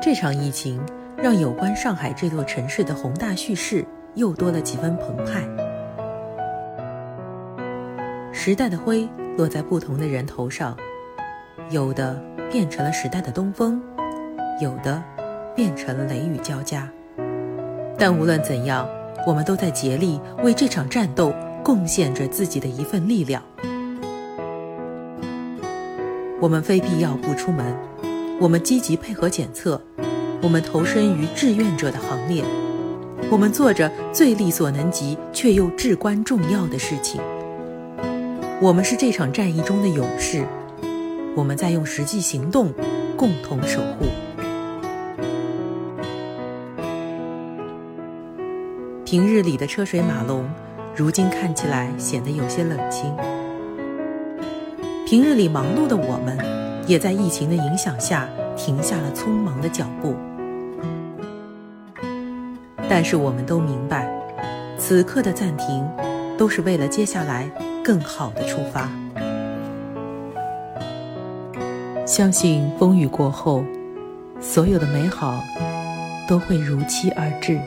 这场疫情让有关上海这座城市的宏大叙事又多了几分澎湃。时代的灰落在不同的人头上，有的变成了时代的东风，有的变成了雷雨交加。但无论怎样，我们都在竭力为这场战斗贡献着自己的一份力量。我们非必要不出门，我们积极配合检测，我们投身于志愿者的行列，我们做着最力所能及却又至关重要的事情。我们是这场战役中的勇士，我们在用实际行动共同守护。平日里的车水马龙，如今看起来显得有些冷清。平日里忙碌的我们，也在疫情的影响下停下了匆忙的脚步。但是我们都明白，此刻的暂停，都是为了接下来更好的出发。相信风雨过后，所有的美好都会如期而至。